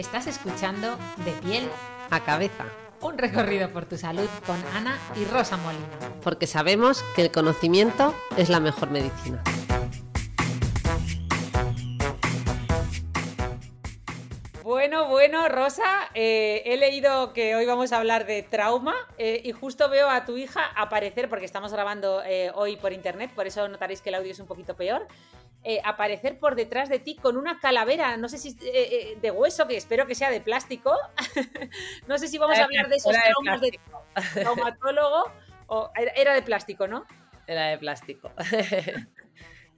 Estás escuchando De piel a cabeza. Un recorrido por tu salud con Ana y Rosa Molina. Porque sabemos que el conocimiento es la mejor medicina. Bueno, bueno, Rosa, eh, he leído que hoy vamos a hablar de trauma eh, y justo veo a tu hija aparecer, porque estamos grabando eh, hoy por internet, por eso notaréis que el audio es un poquito peor, aparecer por detrás de ti con una calavera, no sé si de hueso, que espero que sea de plástico. no sé si vamos a hablar de esos traumas de, traumatólogo, o era de plástico, ¿no? Era de plástico.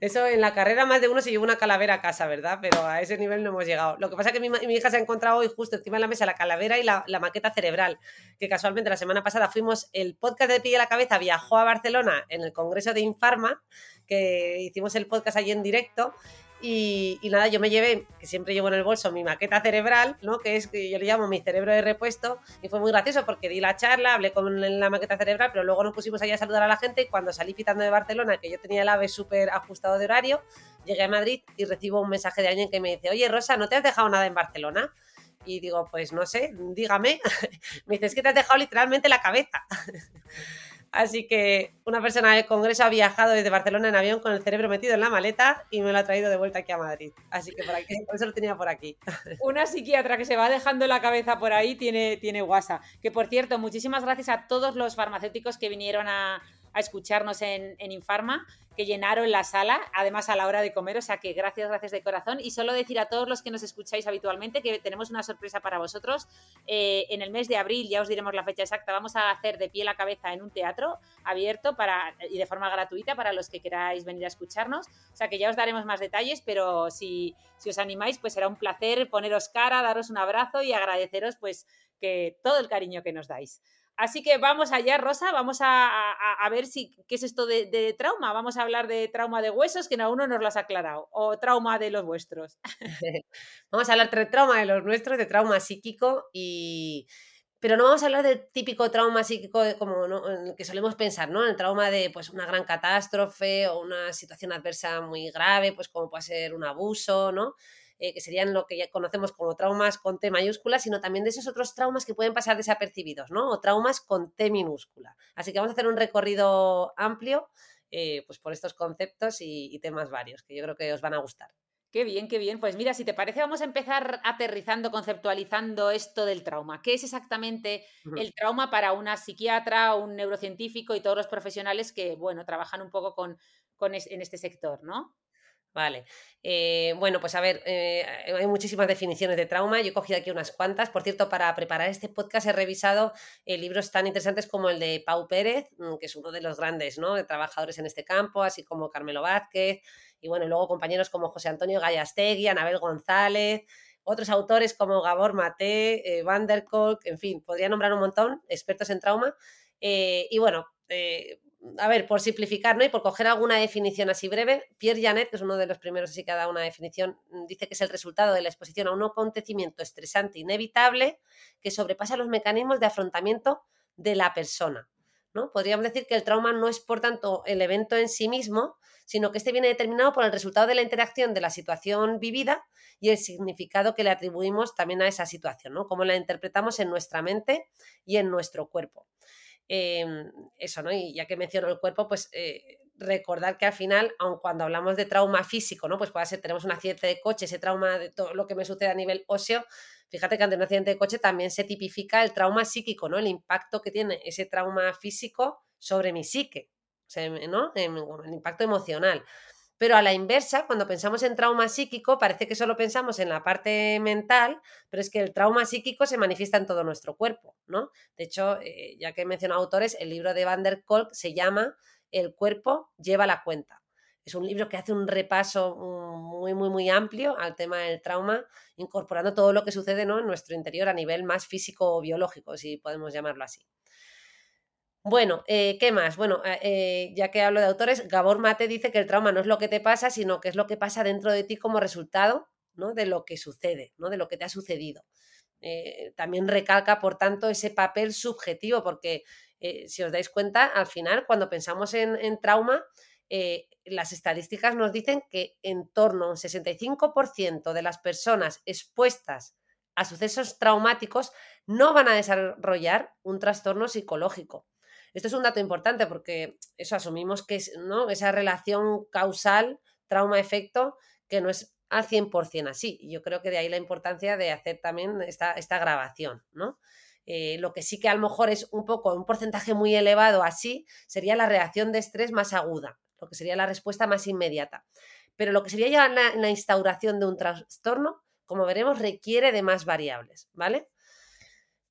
Eso en la carrera más de uno se llevó una calavera a casa, ¿verdad? Pero a ese nivel no hemos llegado. Lo que pasa es que mi, hija se ha encontrado hoy justo encima de la mesa la calavera y la, maqueta cerebral, que casualmente la semana pasada fuimos, el podcast de Pille la Cabeza viajó a Barcelona en el Congreso de Infarma, que hicimos el podcast allí en directo y, nada, yo me llevé, que siempre llevo en el bolso, mi maqueta cerebral, ¿no? Que es que yo le llamo mi cerebro de repuesto. Y fue muy gracioso porque di la charla, hablé con la maqueta cerebral, pero luego nos pusimos allá a saludar a la gente. Y cuando salí pitando de Barcelona, que yo tenía el AVE súper ajustado de horario, llegué a Madrid y recibo un mensaje de alguien que me dice: Oye, Rosa, ¿no te has dejado nada en Barcelona? Y digo, pues no sé, dígame. me dice, es que te has dejado literalmente la cabeza. Así que una persona del Congreso ha viajado desde Barcelona en avión con el cerebro metido en la maleta y me lo ha traído de vuelta aquí a Madrid. Así que por, aquí, eso lo tenía por aquí. Una psiquiatra que se va dejando la cabeza por ahí tiene, tiene guasa. Que por cierto, muchísimas gracias a todos los farmacéuticos que vinieron a, a escucharnos en, Infarma, que llenaron la sala, además a la hora de comer, o sea que gracias, gracias de corazón. Y solo decir a todos los que nos escucháis habitualmente que tenemos una sorpresa para vosotros. Eh, en el mes de abril, ya os diremos la fecha exacta, vamos a hacer de pie la cabeza en un teatro abierto para, y de forma gratuita para los que queráis venir a escucharnos. O sea que ya os daremos más detalles, pero si, si os animáis, pues será un placer poneros cara, daros un abrazo y agradeceros pues que todo el cariño que nos dais. Así que vamos allá, Rosa, vamos a, ver si qué es esto de, trauma. Vamos a hablar de trauma de huesos, que aún no nos lo has aclarado, o trauma de los vuestros. vamos a hablar de trauma de los nuestros, de trauma psíquico y... Pero no vamos a hablar del típico trauma psíquico como el que solemos pensar, ¿no? El trauma de pues, una gran catástrofe o una situación adversa muy grave, pues como puede ser un abuso, ¿no? Eh, que serían lo que ya conocemos como traumas con T mayúscula, sino también de esos otros traumas que pueden pasar desapercibidos, ¿no? O traumas con T minúscula. Así que vamos a hacer un recorrido amplio eh, pues por estos conceptos y, temas varios, que yo creo que os van a gustar. Qué bien, qué bien. Pues mira, si te parece, vamos a empezar aterrizando, conceptualizando esto del trauma. ¿Qué es exactamente el trauma para una psiquiatra, un neurocientífico y todos los profesionales que, bueno, trabajan un poco con, en este sector, ¿no? Vale. Eh, bueno, pues a ver, eh, hay muchísimas definiciones de trauma. Yo he cogido aquí unas cuantas. Por cierto, para preparar este podcast he revisado eh, libros tan interesantes como el de Pau Pérez, mm, que es uno de los grandes ¿no? de trabajadores en este campo, así como Carmelo Vázquez, y bueno, luego compañeros como José Antonio Gallastegui, Anabel González, otros autores como Gabor Maté, Van der Kolk, en fin, podría nombrar un montón, expertos en trauma. y bueno, a ver, por simplificar, ¿no? Y por coger alguna definición así breve, Pierre Janet, que es uno de los primeros así que ha dado una definición, mm, dice que es el resultado de la exposición a un acontecimiento estresante inevitable que sobrepasa los mecanismos de afrontamiento de la persona. ¿no? Podríamos decir que el trauma no es, por tanto, el evento en sí mismo, sino que este viene determinado por el resultado de la interacción de la situación vivida y el significado que le atribuimos también a esa situación, ¿no? Cómo la interpretamos en nuestra mente y en nuestro cuerpo. Em, eso, ¿no? Y ya que menciono el cuerpo, pues eh, recordar que al final, aun cuando hablamos de trauma físico, ¿no? Pues puede ser, tenemos un accidente de coche, ese trauma de todo lo que me sucede a nivel óseo, fíjate que ante un accidente de coche también se tipifica el trauma psíquico, ¿no? El impacto que tiene ese trauma físico sobre mi psique, ¿no? El impacto emocional. Pero a la inversa, cuando pensamos en trauma psíquico, parece que solo pensamos en la parte mental, pero es que el trauma psíquico se manifiesta en todo nuestro cuerpo, ¿no? De hecho, eh, ya que he mencionado autores, el libro de Van der Kolk se llama el cuerpo lleva la cuenta. Es un libro que hace un repaso muy, muy, muy amplio al tema del trauma, incorporando todo lo que sucede ¿no? en nuestro interior a nivel más físico o biológico, si podemos llamarlo así. Bueno, eh, ¿qué más? Bueno, eh, eh, ya que hablo de autores, Gabor Mate dice que el trauma no es lo que te pasa, sino que es lo que pasa dentro de ti como resultado ¿no? de lo que sucede, ¿no? de lo que te ha sucedido. también recalca, por tanto, ese papel subjetivo, porque si os dais cuenta, al final, cuando pensamos en, en trauma, las estadísticas nos dicen que en torno a un 65% de las personas expuestas a sucesos traumáticos no van a desarrollar un trastorno psicológico. Esto es un dato importante porque eso asumimos que es ¿no? esa relación causal, trauma-efecto, que no es al 100% así. Yo creo que de ahí la importancia de hacer también esta, esta grabación, ¿no? Eh, lo que sí que a lo mejor es un poco, un porcentaje muy elevado así, sería la reacción de estrés más aguda, lo que sería la respuesta más inmediata. Pero lo que sería ya la instauración de un trastorno, como veremos, requiere de más variables, ¿vale?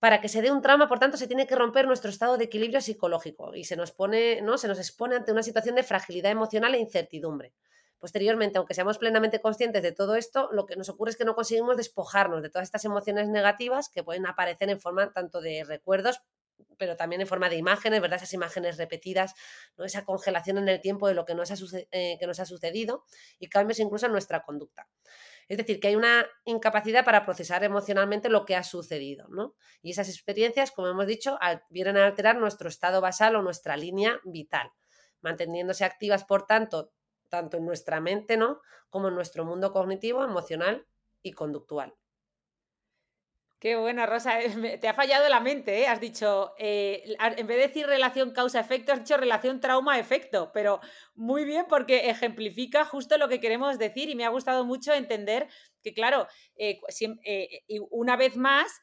Para que se dé un trauma, por tanto, se tiene que romper nuestro estado de equilibrio psicológico y se nos pone, ¿no? Se nos expone ante una situación de fragilidad emocional e incertidumbre. Posteriormente, aunque seamos plenamente conscientes de todo esto, lo que nos ocurre es que no conseguimos despojarnos de todas estas emociones negativas que pueden aparecer en forma tanto de recuerdos, pero también en forma de imágenes, ¿verdad? Esas imágenes repetidas, esa congelación en el tiempo de lo que nos ha, eh, que nos ha sucedido y cambios incluso en nuestra conducta. Es decir, que hay una incapacidad para procesar emocionalmente lo que ha sucedido, ¿no? Y esas experiencias, como hemos dicho, vienen a alterar nuestro estado basal o nuestra línea vital, manteniéndose activas, por tanto, tanto en nuestra mente, ¿no? Como en nuestro mundo cognitivo, emocional y conductual. Qué buena, Rosa. Te ha fallado la mente, ¿eh? Has dicho, eh, en vez de decir relación causa-efecto, has dicho relación trauma-efecto, pero muy bien porque ejemplifica justo lo que queremos decir y me ha gustado mucho entender que, claro, eh, una vez más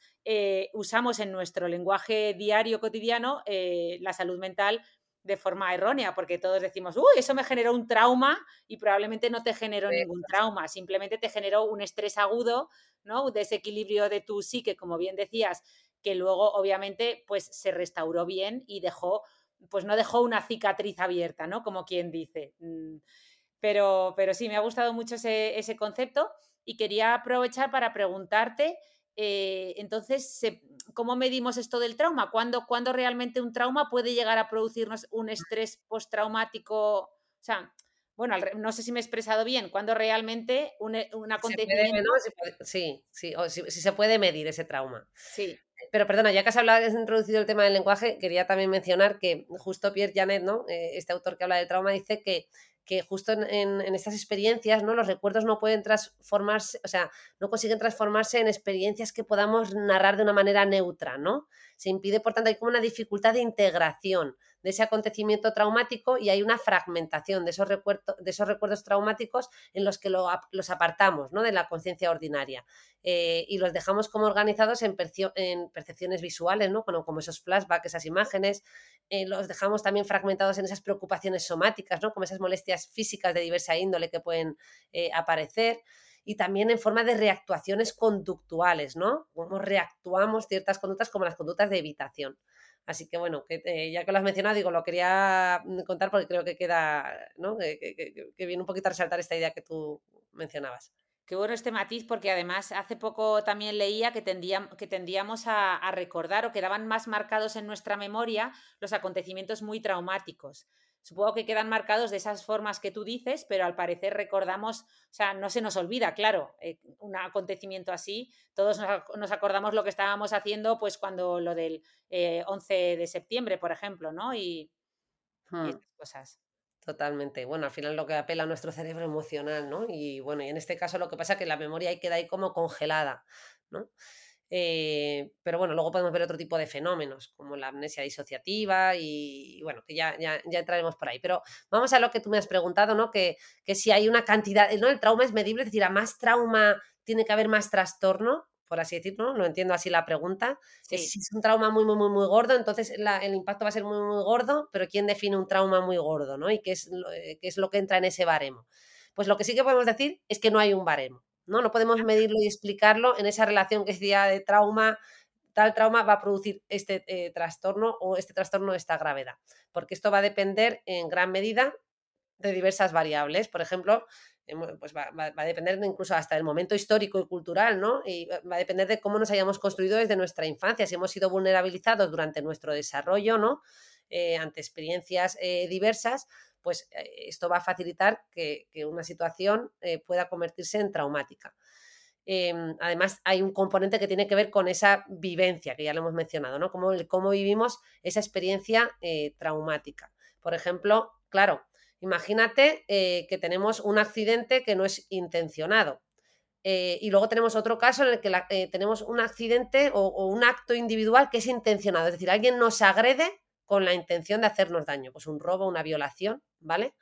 usamos en nuestro lenguaje diario cotidiano la salud mental de forma errónea, porque todos decimos, uy, eso me generó un trauma y probablemente no te generó ningún trauma, simplemente te generó un estrés agudo, ¿no? Un desequilibrio de tu psique, como bien decías, que luego obviamente pues se restauró bien y dejó, pues no dejó una cicatriz abierta, ¿no? Como quien dice. Mm, pero, pero sí, me ha gustado mucho ese, ese concepto y quería aprovechar para preguntarte eh, entonces, ¿cómo medimos esto del trauma? ¿Cuándo, realmente un trauma puede llegar a producirnos un estrés postraumático? O sea, bueno, no sé si me he expresado bien, ¿cuándo realmente un, e, acontecimiento... sí, sí, si, se puede medir ese trauma. Sí. Pero perdona, ya que has hablado, has introducido el tema del lenguaje, quería también mencionar que justo Pierre Janet, ¿no? Eh, este autor que habla del trauma, dice que que justo en, estas experiencias, ¿no? Los recuerdos no pueden transformarse, o sea, no consiguen transformarse en experiencias que podamos narrar de una manera neutra, ¿no? Se impide, por tanto, hay como una dificultad de integración de ese acontecimiento traumático y hay una fragmentación de esos, de esos recuerdos traumáticos en los que los apartamos ¿no? de la conciencia ordinaria eh, y los dejamos como organizados en, percepciones visuales, ¿no? como, como, esos flashbacks, esas imágenes, eh, los dejamos también fragmentados en esas preocupaciones somáticas, ¿no? como esas molestias físicas de diversa índole que pueden eh, aparecer y también en forma de reactuaciones conductuales, ¿no? Cómo reactuamos ciertas conductas como las conductas de evitación. Así que bueno, que, ya que lo has mencionado, digo, lo quería mm, contar porque creo que queda, ¿no? Que, viene un poquito a resaltar esta idea que tú mencionabas. Qué bueno este matiz, porque además hace poco también leía que, que tendíamos a, a, recordar o quedaban más marcados en nuestra memoria los acontecimientos muy traumáticos supongo que quedan marcados de esas formas que tú dices, pero al parecer recordamos, o sea, no se nos olvida, claro, eh, un acontecimiento así, todos nos, acordamos lo que estábamos haciendo, pues cuando lo del 11 eh, de septiembre, por ejemplo, ¿no? Y, y hmm. estas cosas. Totalmente. Bueno, al final lo que apela a nuestro cerebro emocional, ¿no? Y bueno, y en este caso lo que pasa es que la memoria ahí queda ahí como congelada, ¿no? Eh, pero bueno, luego podemos ver otro tipo de fenómenos, como la amnesia disociativa y, bueno, que ya, ya, ya, entraremos por ahí. Pero vamos a lo que tú me has preguntado, ¿no? Que, que si hay una cantidad, ¿no? El trauma es medible, es decir, a más trauma tiene que haber más trastorno, por así decirlo, no entiendo así la pregunta. Si es un trauma muy, muy, muy, muy gordo, entonces el impacto va a ser muy, muy gordo, pero ¿quién define un trauma muy gordo, ¿no? Y qué es, eh, qué es lo que entra en ese baremo. Pues lo que sí que podemos decir es que no hay un baremo. ¿No? No podemos medirlo y explicarlo en esa relación que decía de trauma tal trauma va a producir este eh, trastorno o este trastorno esta gravedad, porque esto va a depender en gran medida de diversas variables. Por ejemplo, pues va, a depender incluso hasta el momento histórico y cultural, ¿no? Y va a depender de cómo nos hayamos construido desde nuestra infancia, si hemos sido vulnerabilizados durante nuestro desarrollo, ¿no? Eh, ante experiencias eh, diversas, pues esto va a facilitar que, una situación pueda convertirse en traumática. Em, además, hay un componente que tiene que ver con esa vivencia, que ya lo hemos mencionado, ¿no? Cómo, cómo vivimos esa experiencia eh, traumática. Por ejemplo, claro, imagínate eh, que tenemos un accidente que no es intencionado. Eh, y luego tenemos otro caso en el que tenemos un accidente o, o un acto individual que es intencionado, es decir, alguien nos agrede con la intención de hacernos daño, pues un robo, una violación, ¿vale?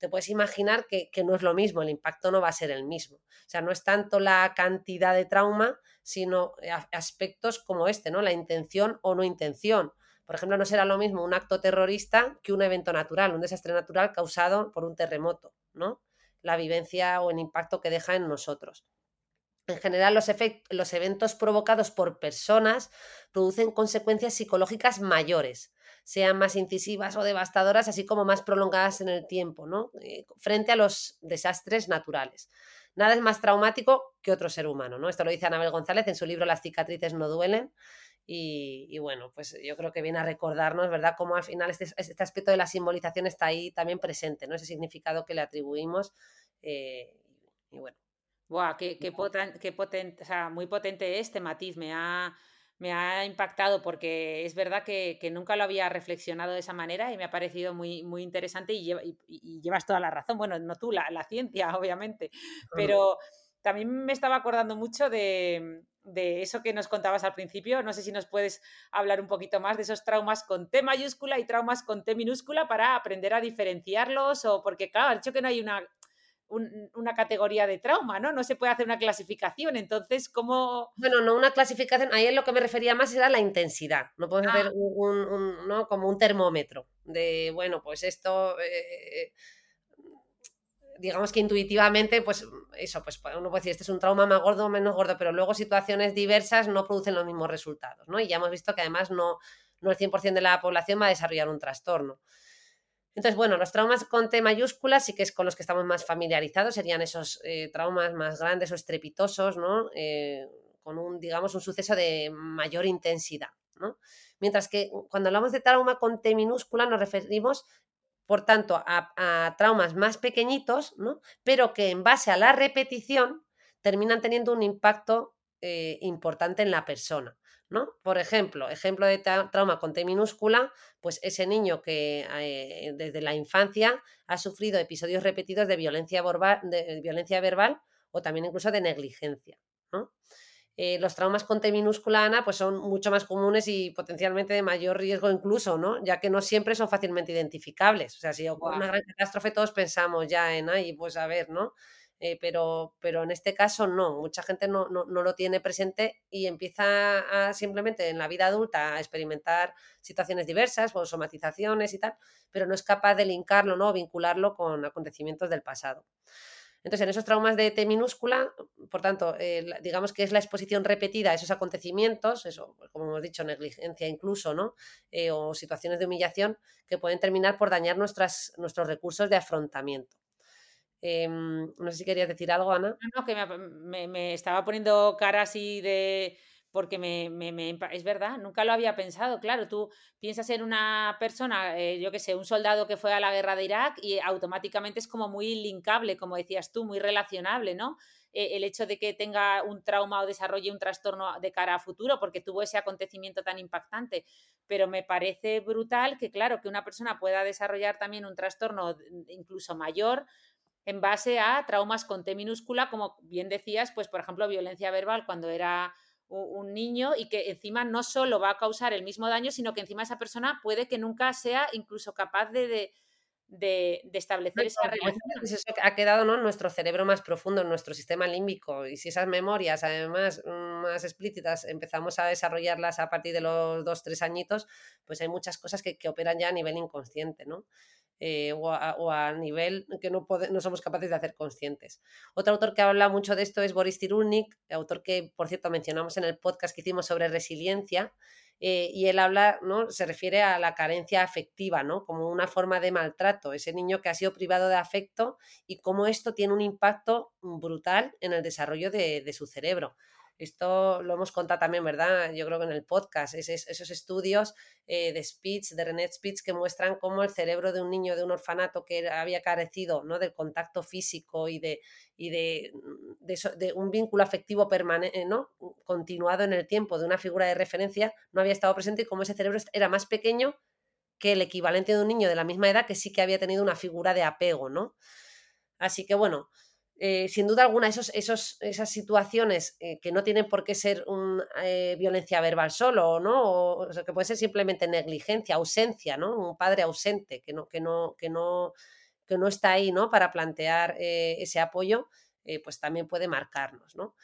te puedes imaginar que, no es lo mismo, el impacto no va a ser el mismo. O sea, no es tanto la cantidad de trauma, sino eh, aspectos como este, ¿no? La intención o no intención. Por ejemplo, no será lo mismo un acto terrorista que un evento natural, un desastre natural causado por un terremoto, ¿no? La vivencia o el impacto que deja en nosotros. En general, los, los eventos provocados por personas producen consecuencias psicológicas mayores sean más incisivas o devastadoras, así como más prolongadas en el tiempo, ¿no? Eh, frente a los desastres naturales. Nada es más traumático que otro ser humano, ¿no? Esto lo dice Anabel González en su libro Las cicatrices no duelen. Y, bueno, pues yo creo que viene a recordarnos, ¿verdad?, cómo al final este, este, aspecto de la simbolización está ahí también presente, ¿no? Ese significado que le atribuimos. Eh, y bueno. Buah, qué, qué, potente, o sea, muy potente este matiz. Me ha, me ha impactado porque es verdad que, nunca lo había reflexionado de esa manera y me ha parecido muy, muy interesante y, llevas toda la razón. Bueno, no tú, la, ciencia, obviamente, pero también me estaba acordando mucho de, eso que nos contabas al principio. No sé si nos puedes hablar un poquito más de esos traumas con T mayúscula y traumas con T minúscula para aprender a diferenciarlos o porque, claro, has dicho que no hay una una categoría de trauma, ¿no? No se puede hacer una clasificación. Entonces, ¿cómo...? Bueno, no una clasificación, ahí en lo que me refería más era la intensidad. No podemos hacer ah. un, ¿no? como un termómetro de, bueno, pues esto... Eh, digamos que intuitivamente, pues eso, pues uno puede decir, este es un trauma más gordo o menos gordo, pero luego situaciones diversas no producen los mismos resultados, ¿no? Y ya hemos visto que además no, no el 100% de la población va a desarrollar un trastorno. Entonces, bueno, los traumas con T mayúsculas sí que es con los que estamos más familiarizados, serían esos eh, traumas más grandes o estrepitosos, ¿no? Eh, con un, digamos, un suceso de mayor intensidad, ¿no? Mientras que cuando hablamos de trauma con T minúscula nos referimos, por tanto, a, traumas más pequeñitos, ¿no? Pero que en base a la repetición terminan teniendo un impacto eh, importante en la persona. ¿No? Por ejemplo, ejemplo de trauma con T minúscula, pues ese niño que eh, desde la infancia ha sufrido episodios repetidos de violencia, de violencia verbal o también incluso de negligencia, eh, los traumas con T minúscula, Ana, pues son mucho más comunes y potencialmente de mayor riesgo incluso, ¿no? Ya que no siempre son fácilmente identificables. O sea, si ocurre una gran catástrofe, todos pensamos ya en, ahí, pues a ver, ¿no? Eh, pero, pero en este caso no, mucha gente no, lo tiene presente y empieza simplemente en la vida adulta a experimentar situaciones diversas o somatizaciones y tal, pero no es capaz de linkarlo, ¿no? vincularlo con acontecimientos del pasado. Entonces, en esos traumas de T minúscula, por tanto, eh, digamos que es la exposición repetida a esos acontecimientos, eso, pues, como hemos dicho, negligencia incluso, ¿no? Eh, o situaciones de humillación que pueden terminar por dañar nuestros recursos de afrontamiento. Em, no sé si querías decir algo, Ana. No, que me, estaba poniendo cara así de... Porque me, es verdad, nunca lo había pensado. Claro, tú piensas en una persona, eh, yo qué sé, un soldado que fue a la guerra de Irak y automáticamente es como muy linkable, como decías tú, muy relacionable, ¿no? Eh, el hecho de que tenga un trauma o desarrolle un trastorno de cara a futuro porque tuvo ese acontecimiento tan impactante. Pero me parece brutal que, claro, que una persona pueda desarrollar también un trastorno incluso mayor en base a traumas con T minúscula, como bien decías, pues por ejemplo violencia verbal cuando era un niño y que encima no solo va a causar el mismo daño, sino que encima esa persona puede que nunca sea incluso capaz de, establecer esa relación. Eso ha quedado ¿no? en nuestro cerebro más profundo, en nuestro sistema límbico. Y si esas memorias, además más explícitas, empezamos a desarrollarlas a partir de los dos, tres añitos, pues hay muchas cosas que, que operan ya a nivel inconsciente, ¿no? Eh, o, a, nivel que no, no, somos capaces de hacer conscientes. Otro autor que habla mucho de esto es Boris Tirulnik, autor que, por cierto, mencionamos en el podcast que hicimos sobre resiliencia, eh, y él habla, ¿no? Se refiere a la carencia afectiva, ¿no? Como una forma de maltrato, ese niño que ha sido privado de afecto y cómo esto tiene un impacto brutal en el desarrollo de su cerebro. Esto lo hemos contado también, ¿verdad? Yo creo que en el podcast, esos estudios eh, de Spitz, de René Spitz, que muestran cómo el cerebro de un niño de un orfanato que había carecido ¿no? del contacto físico y de, y de, de, un vínculo afectivo permanente, ¿no? continuado en el tiempo, de una figura de referencia, no había estado presente y cómo ese cerebro era más pequeño que el equivalente de un niño de la misma edad que sí que había tenido una figura de apego, ¿no? Así que bueno, eh, sin duda alguna, esos, esos, esas situaciones eh, que no tienen por qué ser un, eh, violencia verbal solo, ¿no? O, que puede ser simplemente negligencia, ausencia, ¿no? Un padre ausente que no, que no, que no, que no está ahí, ¿no? Para plantear ese apoyo, pues también puede marcarnos, ¿no?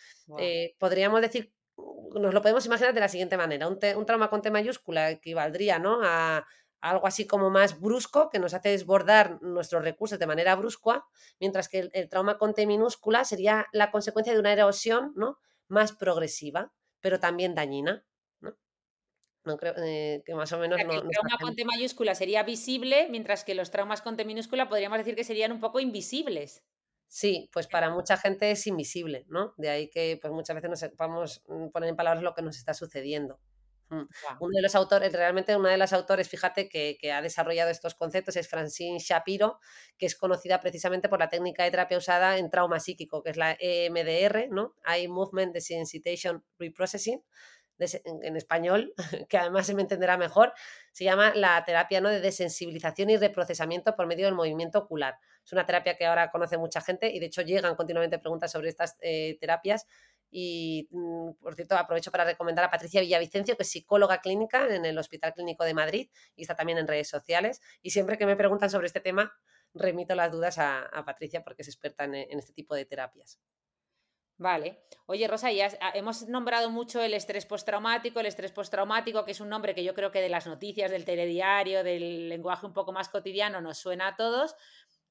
podríamos decir, nos lo podemos imaginar de la siguiente manera, un, un trauma con T mayúscula equivaldría, ¿no? A, algo así como más brusco, que nos hace desbordar nuestros recursos de manera brusca, mientras que el, trauma con T minúscula sería la consecuencia de una erosión ¿no? más progresiva, pero también dañina. ¿no? creo eh, que más o menos. el trauma con T mayúscula sería visible, mientras que los traumas con T minúscula podríamos decir que serían un poco invisibles. Sí, pues para mucha gente es invisible, ¿no? De ahí que pues muchas veces no sepamos mm, poner en palabras lo que nos está sucediendo. Uno de los autores, realmente una de las autores, fíjate, que, ha desarrollado estos conceptos es Francine Shapiro, que es conocida precisamente por la técnica de terapia usada en trauma psíquico, que es la EMDR, ¿no? Eye Movement Desensitization Reprocessing, en español, que además se me entenderá mejor, se llama la terapia ¿no? de desensibilización y reprocesamiento por medio del movimiento ocular. Es una terapia que ahora conoce mucha gente y de hecho llegan continuamente preguntas sobre estas eh, terapias y, mm, por cierto, aprovecho para recomendar a Patricia Villavicencio, que es psicóloga clínica en el Hospital Clínico de Madrid y está también en redes sociales. Y siempre que me preguntan sobre este tema, remito las dudas a, Patricia porque es experta en, este tipo de terapias. Vale. Oye, Rosa, ya ah, hemos nombrado mucho el estrés postraumático, el estrés postraumático, que es un nombre que yo creo que de las noticias, del telediario, del lenguaje un poco más cotidiano nos suena a todos,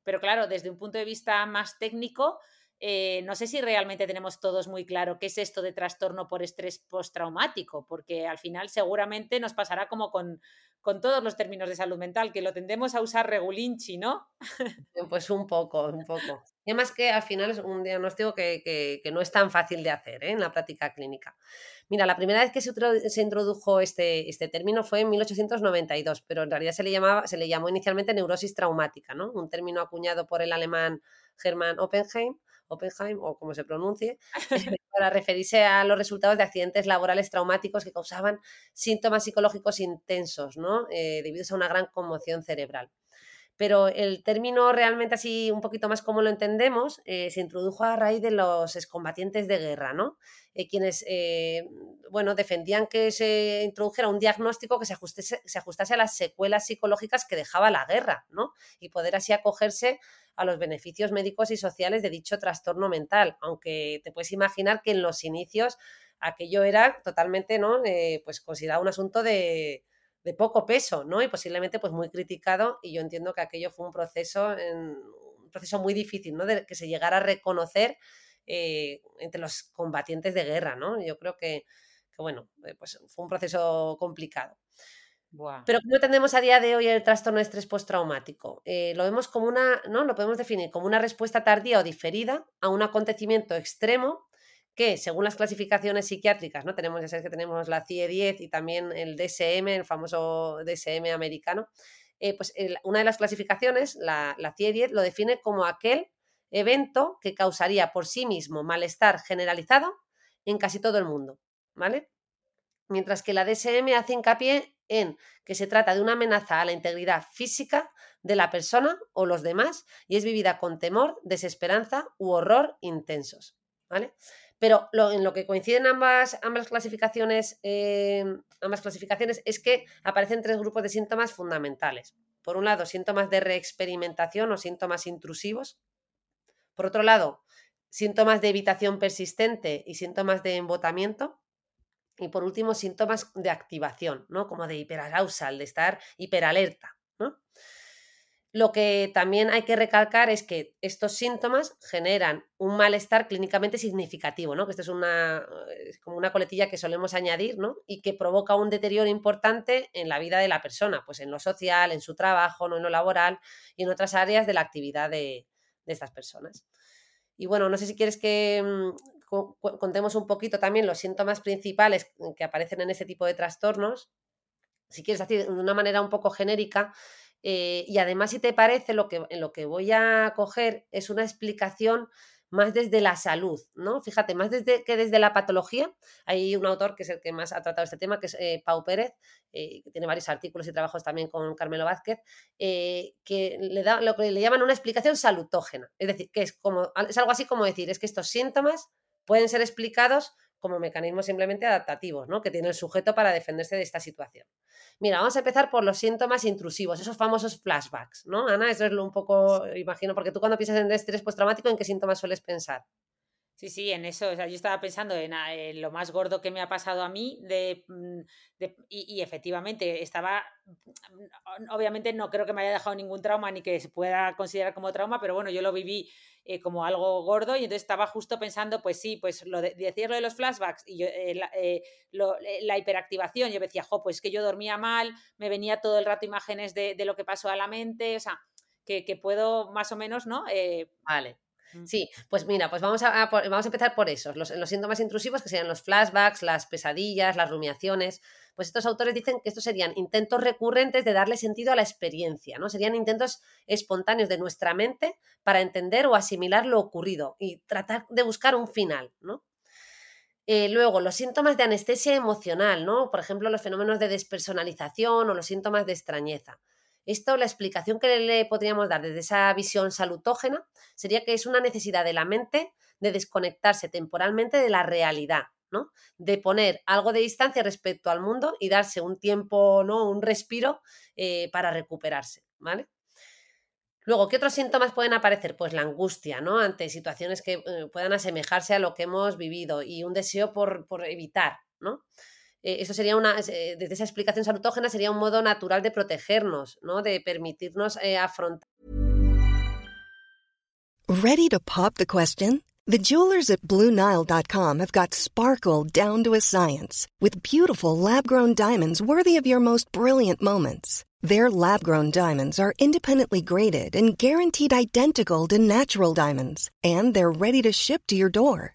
pero claro, desde un punto de vista más técnico, eh, no sé si realmente tenemos todos muy claro qué es esto de trastorno por estrés postraumático, porque al final seguramente nos pasará como con, con todos los términos de salud mental, que lo tendemos a usar regulinchi, ¿no? Pues un poco, un poco. Y además que al final es un diagnóstico que, no es tan fácil de hacer ¿eh? en la práctica clínica. Mira, la primera vez que se, introdujo este, este, término fue en 1892, pero en realidad se le, llamaba, se le llamó inicialmente neurosis traumática, ¿no? un término acuñado por el alemán Hermann Oppenheim Oppenheim o como se pronuncie, para referirse a los resultados de accidentes laborales traumáticos que causaban síntomas psicológicos intensos, ¿no? Eh, debido a una gran conmoción cerebral. Pero el término realmente así un poquito más como lo entendemos eh, se introdujo a raíz de los excombatientes de guerra, ¿no? Eh, quienes bueno, defendían que se introdujera un diagnóstico que se ajustase, se ajustase a las secuelas psicológicas que dejaba la guerra, ¿no? Y poder así acogerse a los beneficios médicos y sociales de dicho trastorno mental, aunque te puedes imaginar que en los inicios aquello era totalmente, ¿no? Eh, pues considerado un asunto de, poco peso, ¿no? Y posiblemente pues muy criticado y yo entiendo que aquello fue un proceso, un proceso muy difícil, ¿no? De que se llegara a reconocer eh, entre los combatientes de guerra, ¿no? Yo creo que, que bueno, eh, pues fue un proceso complicado. Pero ¿cómo entendemos a día de hoy el trastorno de estrés postraumático? Eh, lo vemos como una, ¿no? Lo podemos definir como una respuesta tardía o diferida a un acontecimiento extremo que, según las clasificaciones psiquiátricas, ¿no? Tenemos, ya sabes que tenemos la CIE-10 y también el DSM, el famoso DSM americano. Eh, pues una de las clasificaciones, la, la CIE-10, lo define como aquel evento que causaría por sí mismo malestar generalizado en casi todo el mundo, ¿vale? Mientras que la DSM hace hincapié en que se trata de una amenaza a la integridad física de la persona o los demás y es vivida con temor, desesperanza u horror intensos. ¿vale? Pero en lo que coinciden ambas, ambas, clasificaciones, em, ambas clasificaciones es que aparecen tres grupos de síntomas fundamentales. Por un lado, síntomas de reexperimentación o síntomas intrusivos. Por otro lado, síntomas de evitación persistente y síntomas de embotamiento. Y por último, síntomas de activación, ¿no? Como de hiperarousal, de estar hiperalerta, ¿no? Lo que también hay que recalcar es que estos síntomas generan un malestar clínicamente significativo, ¿no? Que esto es una como una coletilla que solemos añadir, ¿no? Y que provoca un deterioro importante en la vida de la persona, pues en lo social, en su trabajo, ¿no? en lo laboral y en otras áreas de la actividad de, estas personas. Y bueno, no sé si quieres que mm, contemos un poquito también los síntomas principales que aparecen en ese tipo de trastornos. Si quieres decir de una manera un poco genérica, eh, y además, si te parece, lo que, lo que voy a coger es una explicación más desde la salud, ¿no? Fíjate, más desde que desde la patología. Hay un autor que es el que más ha tratado este tema, que es eh, Pau Pérez, eh, que tiene varios artículos y trabajos también con Carmelo Vázquez, que le da lo que le llaman una explicación salutógena. Es decir, que es como, es algo así como decir, es que estos síntomas pueden ser explicados como mecanismos simplemente adaptativos, ¿no? Que tiene el sujeto para defenderse de esta situación. Mira, vamos a empezar por los síntomas intrusivos, esos famosos flashbacks, ¿no? Ana, eso es lo un poco, imagino, porque tú cuando piensas en estrés postraumático, ¿en qué síntomas sueles pensar? Sí, sí, en eso. O sea, yo estaba pensando en, ah, lo más gordo que me ha pasado a mí de, mm, y, efectivamente estaba, mm, obviamente no creo que me haya dejado ningún trauma ni que se pueda considerar como trauma, pero bueno, yo lo viví eh, como algo gordo y entonces estaba justo pensando, pues sí, pues lo de, decirlo de los flashbacks y yo, eh, la, eh, la, hiperactivación, yo decía, jo, pues que yo dormía mal, me venía todo el rato imágenes de, de lo que pasó a la mente, o sea, que, que puedo más o menos, ¿no? vale. Sí, pues mira, pues vamos a, vamos a empezar por esos, los, síntomas intrusivos que serían los flashbacks, las pesadillas, las rumiaciones. Pues estos autores dicen que estos serían intentos recurrentes de darle sentido a la experiencia, ¿no? Serían intentos espontáneos de nuestra mente para entender o asimilar lo ocurrido y tratar de buscar un final, ¿no? Eh, luego, los síntomas de anestesia emocional, ¿no? Por ejemplo, los fenómenos de despersonalización o los síntomas de extrañeza. Esto, la explicación que le podríamos dar desde esa visión salutógena sería que es una necesidad de la mente de desconectarse temporalmente de la realidad, ¿no? De poner algo de distancia respecto al mundo y darse un tiempo, ¿no? Un respiro eh, para recuperarse, ¿vale? Luego, ¿qué otros síntomas pueden aparecer? Pues la angustia, ¿no? Ante situaciones que eh, puedan asemejarse a lo que hemos vivido y un deseo por, por evitar, ¿no? Eh, eso sería una, eh, desde esa explicación salutógena, sería un modo natural de protegernos, ¿no? De permitirnos eh, afrontar. Ready to pop the question? The jewelers at BlueNile.com have got sparkle down to a science with beautiful lab-grown diamonds worthy of your most brilliant moments. Their lab-grown diamonds are independently graded and guaranteed identical to natural diamonds, and they're ready to ship to your door.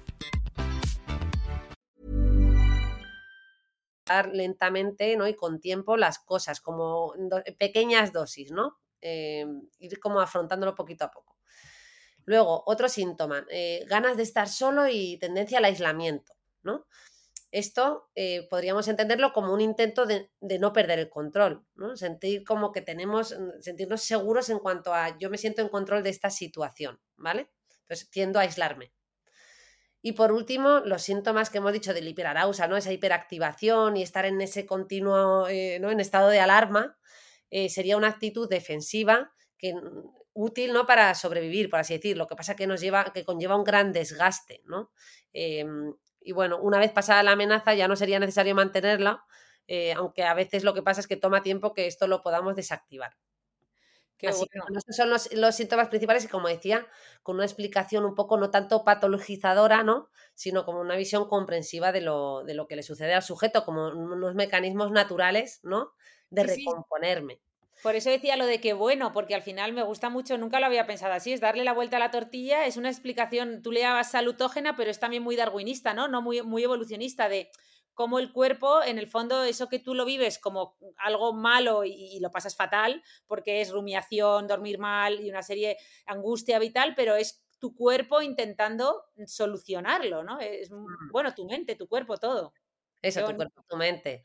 lentamente ¿no? y con tiempo las cosas, como pequeñas dosis, ¿no? Eh, ir como afrontándolo poquito a poco. Luego, otro síntoma, eh, ganas de estar solo y tendencia al aislamiento, ¿no? Esto eh, podríamos entenderlo como un intento de, no perder el control, ¿no? Sentir como que tenemos, sentirnos seguros en cuanto a yo me siento en control de esta situación, ¿vale? Entonces tiendo a aislarme. Y por último, los síntomas que hemos dicho del hiperarausa, ¿no? Esa hiperactivación y estar en ese continuo, ¿no? En estado de alarma, sería una actitud defensiva que útil ¿no? para sobrevivir, por así decir. Lo que pasa que nos lleva, que conlleva un gran desgaste, ¿no? Em, y bueno, una vez pasada la amenaza ya no sería necesario mantenerla, eh, aunque a veces lo que pasa es que toma tiempo que esto lo podamos desactivar. Así que estos son los, síntomas principales y como decía, con una explicación un poco no tanto patologizadora, ¿no? Sino como una visión comprensiva de lo, de lo que le sucede al sujeto, como unos mecanismos naturales, ¿no? De recomponerme. Por eso decía lo de que bueno, porque al final me gusta mucho, nunca lo había pensado así, es darle la vuelta a la tortilla, es una explicación, tú le llamas salutógena, pero es también muy darwinista, ¿no? No muy, muy evolucionista de cómo el cuerpo, en el fondo, eso que tú lo vives como algo malo y, lo pasas fatal, porque es rumiación, dormir mal y una serie angustia vital, pero es tu cuerpo intentando solucionarlo, ¿no? Es, mm, bueno, tu mente, tu cuerpo, todo. Eso, tu cuerpo, tu mente.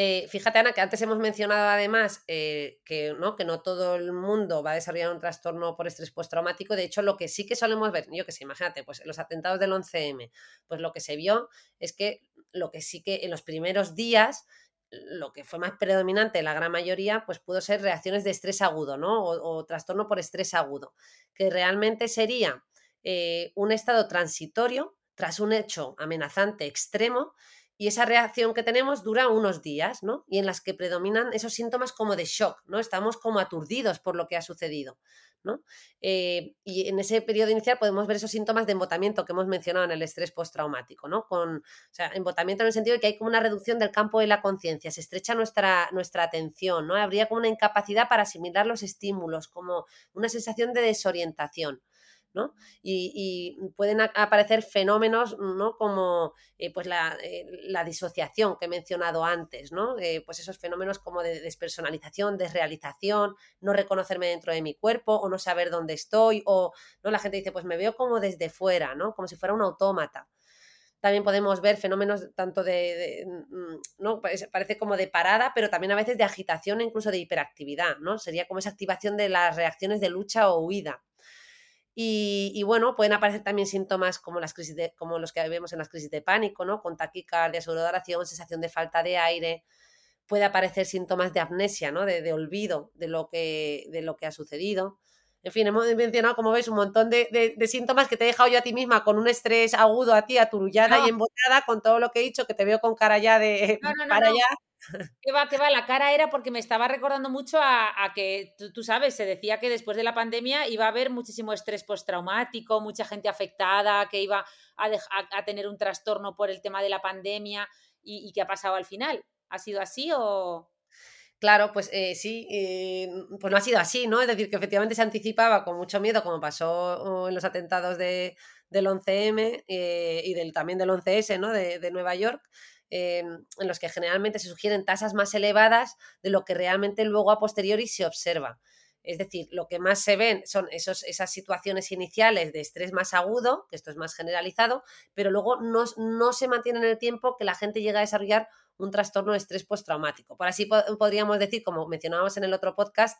Eh, fíjate, Ana, que antes hemos mencionado además eh, que, ¿no? que no todo el mundo va a desarrollar un trastorno por estrés postraumático. De hecho, lo que sí que solemos ver, yo que sé, imagínate, pues los atentados del 11M, pues lo que se vio es que lo que sí que en los primeros días lo que fue más predominante la gran mayoría, pues pudo ser reacciones de estrés agudo, ¿no? O, trastorno por estrés agudo, que realmente sería eh, un estado transitorio tras un hecho amenazante extremo y esa reacción que tenemos dura unos días, ¿no? Y en las que predominan esos síntomas como de shock, ¿no? Estamos como aturdidos por lo que ha sucedido, ¿no? Eh, y en ese periodo inicial podemos ver esos síntomas de embotamiento que hemos mencionado en el estrés postraumático, ¿no? Con, o sea, embotamiento en el sentido de que hay como una reducción del campo de la conciencia, se estrecha nuestra, nuestra atención, ¿no? Habría como una incapacidad para asimilar los estímulos, como una sensación de desorientación. Y, pueden aparecer fenómenos, ¿no? Como eh, pues eh, la, disociación que he mencionado antes, ¿no? Eh, pues esos fenómenos como de despersonalización, desrealización, no reconocerme dentro de mi cuerpo o no saber dónde estoy, o ¿no? la gente dice, pues me veo como desde fuera, ¿no? Como si fuera un autómata también podemos ver fenómenos tanto de, mm, ¿no? Parece, como de parada, pero también a veces de agitación e incluso de hiperactividad, ¿no? Sería como esa activación de las reacciones de lucha o huida. Y, bueno, pueden aparecer también síntomas como, las crisis de, como los que vemos en las crisis de pánico, ¿no? Con taquicardia, sudoración, sensación de falta de aire. Puede aparecer síntomas de amnesia, ¿no? De, olvido de lo, que, de lo que ha sucedido. En fin, hemos mencionado, como veis, un montón de, síntomas que te he dejado yo a ti misma con un estrés agudo a ti, aturullada y embotada con todo lo que he dicho, que te veo con cara ya de para allá. Que va, que va, la cara era porque me estaba recordando mucho a, que, tú, sabes, se decía que después de la pandemia iba a haber muchísimo estrés postraumático, mucha gente afectada, que iba a, tener un trastorno por el tema de la pandemia y, qué ha pasado al final. ¿Ha sido así o...? Claro, pues eh, sí, eh, pues no ha sido así, ¿no? Es decir, que efectivamente se anticipaba con mucho miedo, como pasó en los atentados de, del 11M eh, y del, también del 11S, ¿no? De, de Nueva York, en los que generalmente se sugieren tasas más elevadas de lo que realmente luego a posteriori se observa. Es decir, lo que más se ven son esos, esas situaciones iniciales de estrés más agudo, que esto es más generalizado, pero luego no, no se mantiene en el tiempo que la gente llega a desarrollar un trastorno de estrés postraumático. Por así podríamos decir, como mencionábamos en el otro podcast,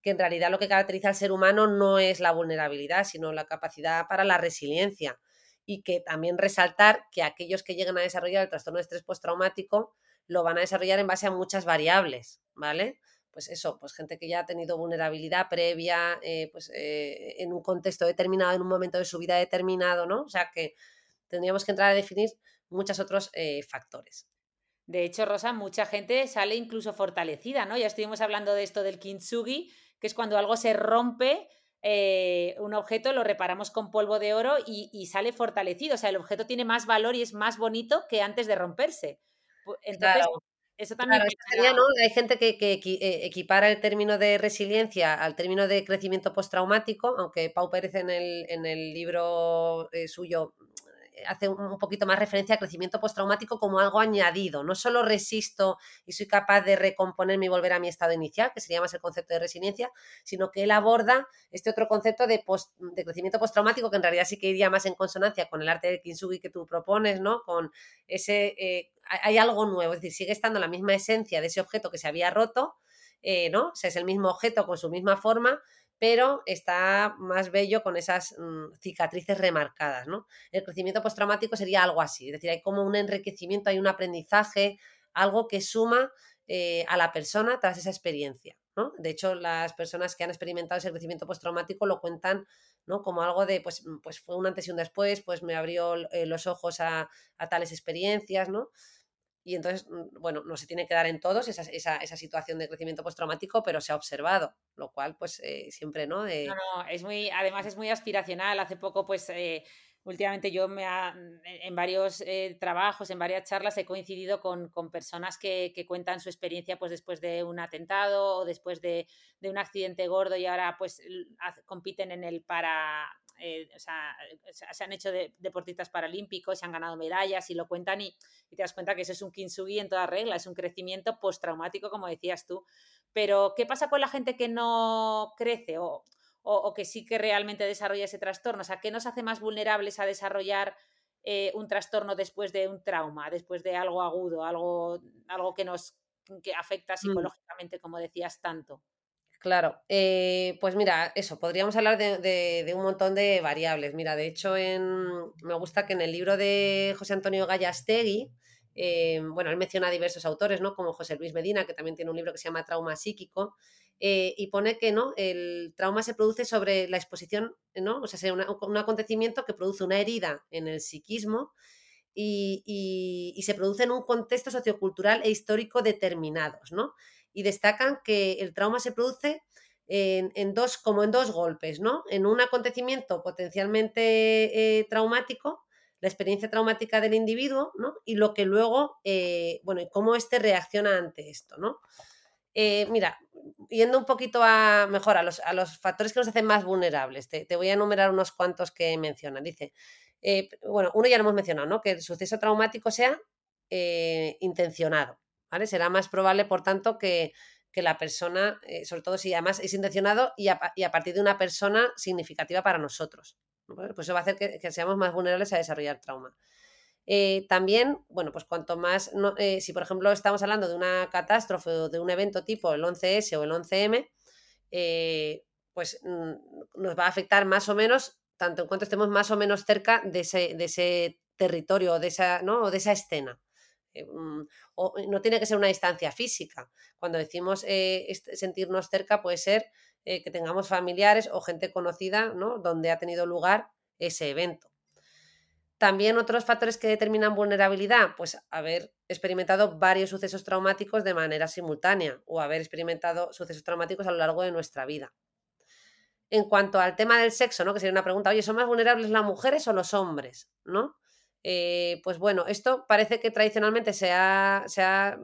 que en realidad lo que caracteriza al ser humano no es la vulnerabilidad, sino la capacidad para la resiliencia y que también resaltar que aquellos que lleguen a desarrollar el trastorno de estrés postraumático lo van a desarrollar en base a muchas variables, ¿vale? Pues eso, pues gente que ya ha tenido vulnerabilidad previa, eh, pues eh, en un contexto determinado, en un momento de su vida determinado, ¿no? O sea que tendríamos que entrar a definir muchos otros eh, factores. De hecho, Rosa, mucha gente sale incluso fortalecida, ¿no? Ya estuvimos hablando de esto del kintsugi, que es cuando algo se rompe eh, un objeto lo reparamos con polvo de oro y, sale fortalecido. O sea, el objeto tiene más valor y es más bonito que antes de romperse. Entonces, eso también. Hay gente que, eh, equipara el término de resiliencia al término de crecimiento postraumático, aunque Pau Pérez en el, en el libro eh, suyo hace un poquito más referencia al crecimiento postraumático como algo añadido. No solo resisto y soy capaz de recomponerme y volver a mi estado inicial, que sería más el concepto de resiliencia, sino que él aborda este otro concepto de, de crecimiento postraumático que en realidad sí que iría más en consonancia con el arte del kintsugi que tú propones, ¿no? Con ese... Eh, hay algo nuevo, es decir, sigue estando la misma esencia de ese objeto que se había roto, eh, ¿no? O sea, es el mismo objeto con su misma forma, pero está más bello con esas mm, cicatrices remarcadas, ¿no? El crecimiento postraumático sería algo así, es decir, hay como un enriquecimiento, hay un aprendizaje, algo que suma eh, a la persona tras esa experiencia, ¿no? De hecho, las personas que han experimentado ese crecimiento postraumático lo cuentan, ¿no? Como algo de, pues, mm, pues fue un antes y un después, pues me abrió eh, los ojos a, a tales experiencias, ¿no? Y entonces, mm, bueno, no se tiene que dar en todos esa, esa, situación de crecimiento postraumático, pero se ha observado, lo cual pues eh, siempre, ¿no? No, no, es muy, además es muy aspiracional. Hace poco pues... Eh, últimamente yo me en varios eh, trabajos, en varias charlas he coincidido con, personas que, que, cuentan su experiencia pues después de un atentado o después de, de, un accidente gordo y ahora pues compiten en el para eh, o sea, se han hecho deportistas paralímpicos, se han ganado medallas y lo cuentan y, te das cuenta que eso es un kintsugi en toda regla, es un crecimiento postraumático, como decías tú. Pero, ¿qué pasa con la gente que no crece o, o, que sí que realmente desarrolla ese trastorno? O sea, ¿qué nos hace más vulnerables a desarrollar eh, un trastorno después de un trauma, después de algo agudo, algo, algo que nos que afecta mm. psicológicamente, como decías tanto? Claro, eh, pues mira, eso, podríamos hablar de, un montón de variables. Mira, de hecho, en, me gusta que en el libro de José Antonio Gallastegui, eh, bueno, él menciona a diversos autores, ¿no? Como José Luis Medina, que también tiene un libro que se llama Trauma Psíquico, eh, y pone que no, el trauma se produce sobre la exposición, ¿no? O sea, un acontecimiento que produce una herida en el psiquismo y, y, se produce en un contexto sociocultural e histórico determinados, ¿no? y destacan que el trauma se produce en, dos, como en dos golpes, ¿no? En un acontecimiento potencialmente eh, traumático, la experiencia traumática del individuo, ¿no? Y lo que luego, eh, bueno, y cómo éste reacciona ante esto, ¿no? Eh, mira, yendo un poquito a mejor a los, a los, factores que nos hacen más vulnerables, te, voy a enumerar unos cuantos que mencionan. Dice, bueno, uno ya lo hemos mencionado, ¿no? Que el suceso traumático sea intencionado. Será más probable, por tanto, que, la persona, eh, sobre todo si además es intencionado y a, partir de una persona significativa para nosotros. Pues eso va a hacer que, seamos más vulnerables a desarrollar trauma. Eh, también, bueno, pues cuanto más, eh, si por ejemplo estamos hablando de una catástrofe o de un evento tipo el 11S o el 11M, pues mm, nos va a afectar más o menos, tanto en cuanto estemos más o menos cerca de ese, de ese territorio de esa, ¿no? o de esa escena. Eh, mm, o no tiene que ser una distancia física. Cuando decimos eh, sentirnos cerca puede ser eh, que tengamos familiares o gente conocida ¿no? donde ha tenido lugar ese evento. También otros factores que determinan vulnerabilidad, pues haber experimentado varios sucesos traumáticos de manera simultánea o haber experimentado sucesos traumáticos a lo largo de nuestra vida. En cuanto al tema del sexo, ¿no? Que sería una pregunta, oye, ¿son más vulnerables las mujeres o los hombres? ¿No? Eh, pues bueno, esto parece que tradicionalmente se ha,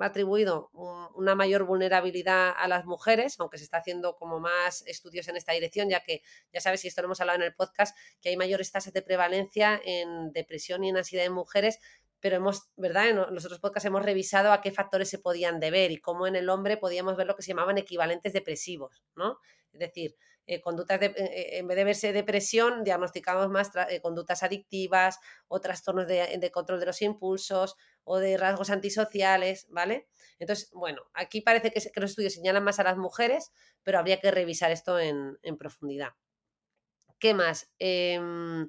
atribuido una mayor vulnerabilidad a las mujeres, aunque se está haciendo como más estudios en esta dirección, ya que ya sabes, y esto lo hemos hablado en el podcast, que hay mayores tasas de prevalencia en depresión y en ansiedad en mujeres, pero hemos, ¿verdad? En los otros podcasts hemos revisado a qué factores se podían deber y cómo en el hombre podíamos ver lo que se llamaban equivalentes depresivos, ¿no? Es decir, eh, conductas de, eh, eh, en vez de verse depresión, diagnosticamos más conductas adictivas o trastornos de, control de los impulsos o de rasgos antisociales, ¿vale? Entonces, bueno, aquí parece que, los estudios señalan más a las mujeres, pero habría que revisar esto en, en profundidad. ¿Qué más? Em,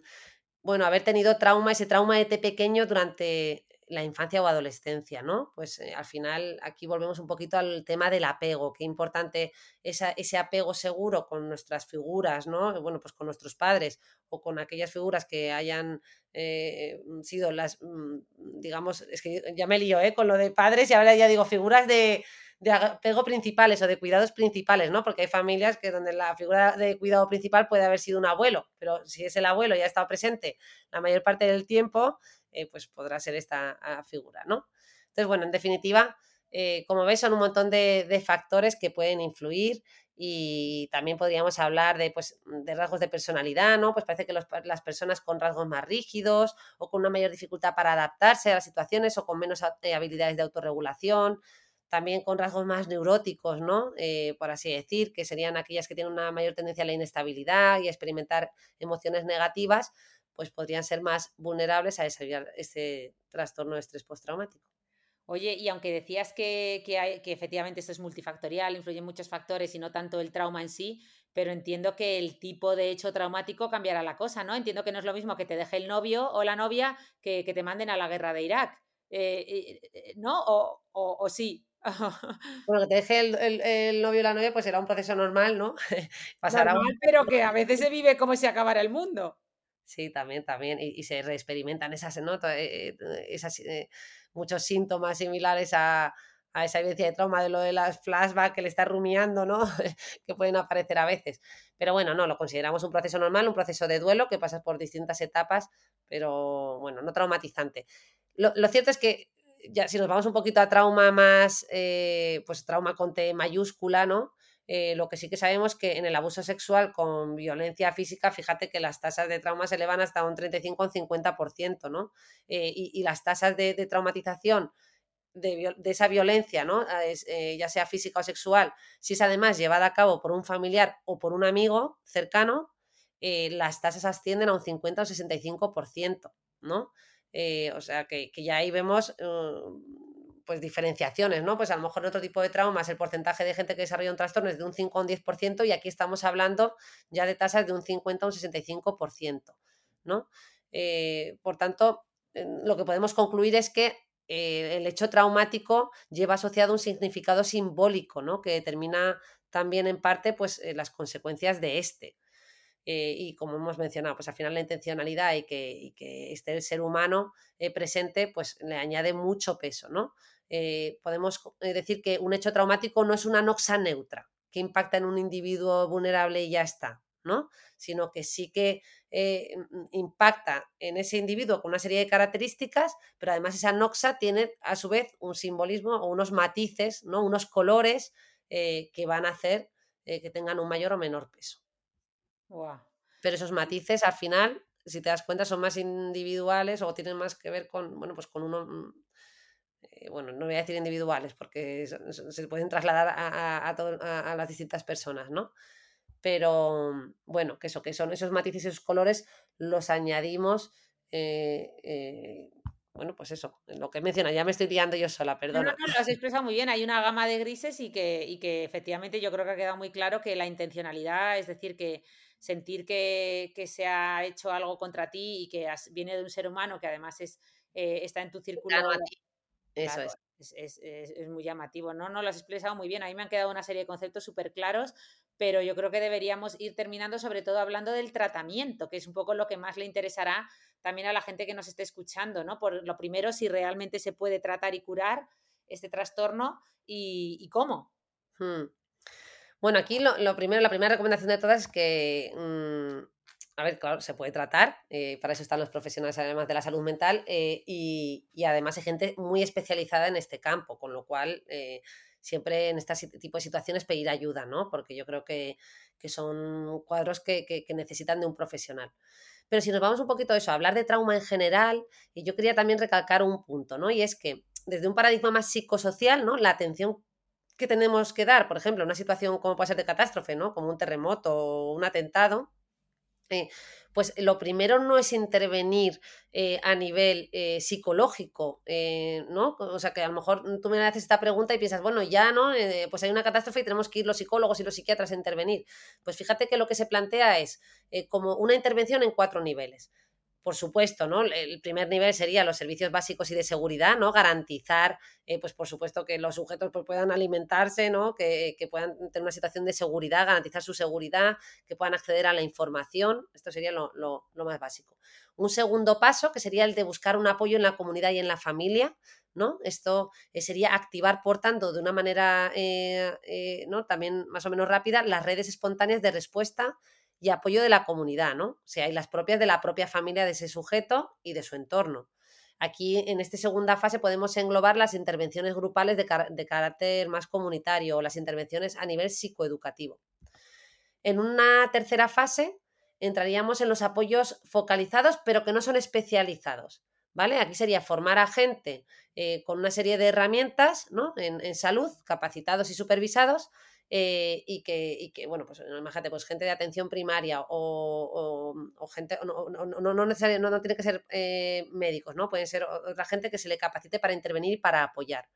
bueno, haber tenido trauma, ese trauma de pequeño durante la infancia o adolescencia, ¿no? Pues eh, al final aquí volvemos un poquito al tema del apego, qué importante ese apego seguro con nuestras figuras, ¿no? Bueno, pues con nuestros padres o con aquellas figuras que hayan eh, sido las, mm, digamos, es que ya me lío, ¿eh? Con lo de padres y ahora ya digo figuras de, de apego principales o de cuidados principales, ¿no? Porque hay familias que donde la figura de cuidado principal puede haber sido un abuelo, pero si es el abuelo y ha estado presente la mayor parte del tiempo, eh, pues podrá ser esta figura, ¿no? Entonces, bueno, en definitiva, eh, como veis, son un montón de, factores que pueden influir y también podríamos hablar de, pues, de rasgos de personalidad, ¿no? Pues parece que las personas con rasgos más rígidos o con una mayor dificultad para adaptarse a las situaciones o con menos eh, habilidades de autorregulación, también con rasgos más neuróticos, ¿no? por así decir, que serían aquellas que tienen una mayor tendencia a la inestabilidad y a experimentar emociones negativas, pues podrían ser más vulnerables a desarrollar ese trastorno de estrés postraumático. Oye, y aunque decías que, hay, que efectivamente esto es multifactorial, influyen muchos factores y no tanto el trauma en sí, pero entiendo que el tipo de hecho traumático cambiará la cosa, ¿no? Entiendo que no es lo mismo que te deje el novio o la novia que, te manden a la guerra de Irak, eh, eh, ¿no? O, o, sí. bueno, que te deje el, novio o la novia, pues será un proceso normal, ¿no? Pasará normal, pero que a veces se vive como si acabara el mundo. Sí, también, también. Y, se reexperimentan esas, ¿no? Eh, esas, eh, muchos síntomas similares a, esa evidencia de trauma de lo de las flashbacks que le está rumiando, ¿no? que pueden aparecer a veces. Pero bueno, no, lo consideramos un proceso normal, un proceso de duelo que pasa por distintas etapas, pero bueno, no traumatizante. Lo, cierto es que ya si nos vamos un poquito a trauma más, eh, pues trauma con T mayúscula, ¿no? Eh, lo que sí que sabemos que en el abuso sexual con violencia física, fíjate que las tasas de trauma se elevan hasta un 35 o un 50%, ¿no? Eh, y, las tasas de, traumatización de, esa violencia, ¿no? Eh, ya sea física o sexual, si es además llevada a cabo por un familiar o por un amigo cercano, las tasas ascienden a un 50 o 65%, ¿no? O sea que, ya ahí vemos pues diferenciaciones, ¿no? Pues a lo mejor en otro tipo de traumas el porcentaje de gente que desarrolla un trastorno es de un 5 o un 10% y aquí estamos hablando ya de tasas de un 50 o un 65%, ¿no? por tanto, lo que podemos concluir es que eh, el hecho traumático lleva asociado un significado simbólico, ¿no? Que determina también en parte pues, eh, las consecuencias de este. Eh, y como hemos mencionado, pues al final la intencionalidad y que, esté el ser humano presente, pues le añade mucho peso, ¿no? Podemos decir que un hecho traumático no es una noxa neutra que impacta en un individuo vulnerable y ya está, ¿no? Sino que sí que eh, impacta en ese individuo con una serie de características, pero además esa noxa tiene a su vez un simbolismo o unos matices, ¿no? unos colores eh, que van a hacer eh, que tengan un mayor o menor peso. Pero esos matices al final, si te das cuenta, son más individuales o tienen más que ver con, bueno, pues con uno, mm, bueno, no voy a decir individuales porque se pueden trasladar a, a las distintas personas, ¿no? pero mm, bueno, que eso, que son esos matices y esos colores los añadimos. Eh, eh, bueno, pues eso, lo que menciona, ya me estoy liando yo sola, perdón. No, no, lo has expresado muy bien, hay una gama de grises y que, y que efectivamente yo creo que ha quedado muy claro que la intencionalidad, es decir, que sentir que, que se ha hecho algo contra ti y que viene de un ser humano que además es, eh, está en tu círculo. Eso es es, muy llamativo, ¿no? No lo has expresado muy bien. A mí me han quedado una serie de conceptos súper claros, pero yo creo que deberíamos ir terminando sobre todo hablando del tratamiento, que es un poco lo que más le interesará también a la gente que nos esté escuchando, ¿no? Por lo primero, si realmente se puede tratar y curar este trastorno y, cómo. Hmm. Bueno, aquí lo, primero, la primera recomendación de todas es que mm, a ver, claro, se puede tratar, eh, para eso están los profesionales además de la salud mental eh, y, además hay gente muy especializada en este campo, con lo cual eh, siempre en este tipo de situaciones pedir ayuda, ¿no? Porque yo creo que, son cuadros que, necesitan de un profesional. Pero si nos vamos un poquito a eso, a hablar de trauma en general, y yo quería también recalcar un punto, ¿no? Y es que desde un paradigma más psicosocial, ¿no? La atención que tenemos que dar, por ejemplo, una situación como puede ser de catástrofe, ¿no? Como un terremoto o un atentado, eh, pues lo primero no es intervenir eh, a nivel eh, psicológico, ¿no? O sea, que a lo mejor tú me haces esta pregunta y piensas, bueno, ya, ¿no? pues hay una catástrofe y tenemos que ir los psicólogos y los psiquiatras a intervenir. Pues fíjate que lo que se plantea es como una intervención en cuatro niveles por supuesto, ¿no? El primer nivel sería los servicios básicos y de seguridad, ¿no? Garantizar, eh, pues por supuesto, que los sujetos pues, puedan alimentarse, ¿no? Que, puedan tener una situación de seguridad, garantizar su seguridad, que puedan acceder a la información. Esto sería lo, más básico. Un segundo paso, que sería el de buscar un apoyo en la comunidad y en la familia, ¿no? Esto eh, sería activar, por tanto, de una manera eh, ¿no? también más o menos rápida, las redes espontáneas de respuesta y apoyo de la comunidad, ¿no? O sea, y las propias de la propia familia de ese sujeto y de su entorno. Aquí, en esta segunda fase, podemos englobar las intervenciones grupales de, carácter más comunitario o las intervenciones a nivel psicoeducativo. En una tercera fase, entraríamos en los apoyos focalizados, pero que no son especializados. ¿Vale? Aquí sería formar a gente eh, con una serie de herramientas ¿no? en, salud, capacitados y supervisados, eh, y, que, que, bueno, pues imagínate, pues gente de atención primaria o, gente, no, no, no, no, tiene que ser eh, médicos, ¿no? Pueden ser otra gente que se le capacite para intervenir y para apoyar.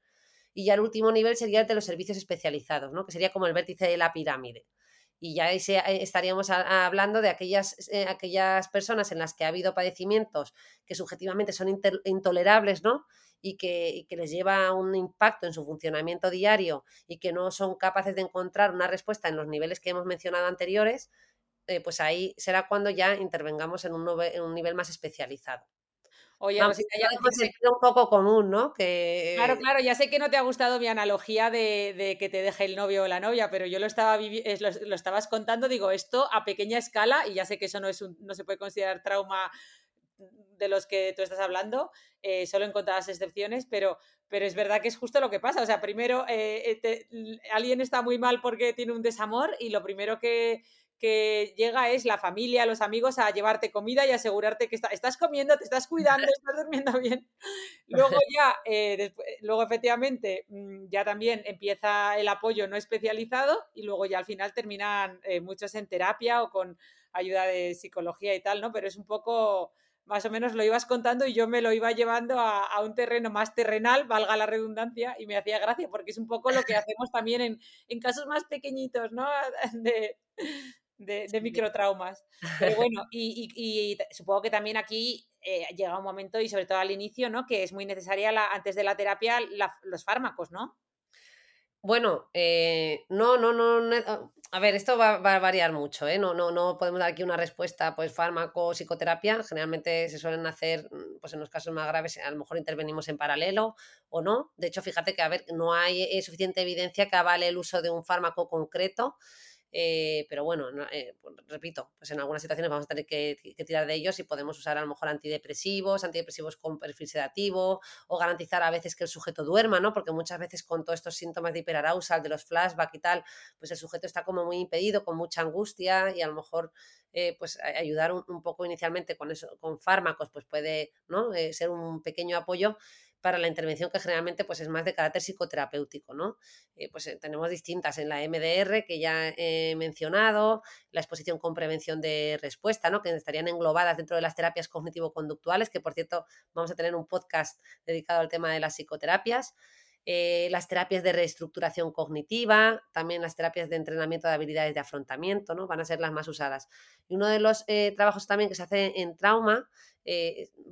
Y ya el último nivel sería el de los servicios especializados, ¿no? Que sería como el vértice de la pirámide y ya ahí estaríamos hablando de aquellas, eh, aquellas personas en las que ha habido padecimientos que subjetivamente son intolerables, ¿no? y que, les lleva un impacto en su funcionamiento diario y que no son capaces de encontrar una respuesta en los niveles que hemos mencionado anteriores, eh, pues ahí será cuando ya intervengamos en un, en un nivel más especializado. Oye, ya sé que un poco común, ¿no? Claro, claro, ya sé que no te ha gustado mi analogía de, que te deje el novio o la novia, pero yo lo estaba lo, lo, estabas contando, digo, esto a pequeña escala, y ya sé que eso no es no se puede considerar trauma de los que tú estás hablando, eh, solo en contadas excepciones, pero, pero es verdad que es justo lo que pasa. O sea, primero eh, eh, alguien está muy mal porque tiene un desamor y lo primero que, que llega es la familia, los amigos a llevarte comida y asegurarte que estás comiendo, te estás cuidando, estás durmiendo bien. Luego ya, eh, luego efectivamente, mm, ya también empieza el apoyo no especializado y luego ya al final terminan eh, muchos en terapia o con ayuda de psicología y tal, ¿no? Pero es un poco más o menos lo ibas contando y yo me lo iba llevando a, un terreno más terrenal, valga la redundancia, y me hacía gracia porque es un poco lo que hacemos también en, en casos más pequeñitos, ¿no? De, de, microtraumas. Pero bueno, y, supongo que también aquí eh, llega un momento, y sobre todo al inicio, ¿no? Que es muy necesaria antes de la terapia los fármacos, ¿no? Bueno, eh, no, no, no, ah, a ver, esto va, a variar mucho, ¿eh? No, no, no podemos dar aquí una respuesta, pues fármaco, psicoterapia, generalmente se suelen hacer, mm, pues en los casos más graves, a lo mejor intervenimos en paralelo o no. De hecho, fíjate que, a ver, no hay suficiente evidencia que avale el uso de un fármaco concreto eh, pero bueno, eh, pues, repito, pues en algunas situaciones vamos a tener que, tirar de ellos y podemos usar a lo mejor antidepresivos, antidepresivos con perfil sedativo o garantizar a veces que el sujeto duerma, ¿no? Porque muchas veces con todos estos síntomas de hiperarousal, de los flashbacks y tal, pues el sujeto está como muy impedido, con mucha angustia y a lo mejor eh, pues ayudar un, poco inicialmente con eso, con fármacos, pues puede ¿no? ser un pequeño apoyo para la intervención que generalmente pues, es más de carácter psicoterapéutico. ¿no? Eh, pues eh, tenemos distintas en la MDR que ya he mencionado, la exposición con prevención de respuesta, ¿no? que estarían englobadas dentro de las terapias cognitivo-conductuales, que por cierto vamos a tener un podcast dedicado al tema de las psicoterapias. Eh, las terapias de reestructuración cognitiva, también las terapias de entrenamiento de habilidades de afrontamiento, ¿no? Van a ser las más usadas. Y uno de los trabajos también que se hace en trauma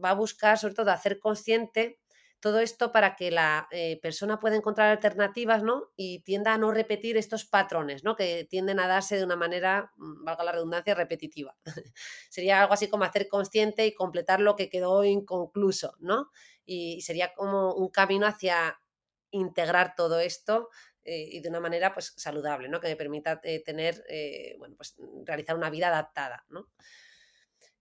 va a buscar, sobre todo, hacer consciente todo esto para que la eh, persona pueda encontrar alternativas, ¿no? Y tienda a no repetir estos patrones, ¿no? Que tienden a darse de una manera, mm, valga la redundancia, repetitiva. sería algo así como hacer consciente y completar lo que quedó inconcluso, ¿no? Y sería como un camino hacia integrar todo esto eh, y de una manera pues saludable, ¿no? Que me permita eh, tener, bueno, pues realizar una vida adaptada, ¿no?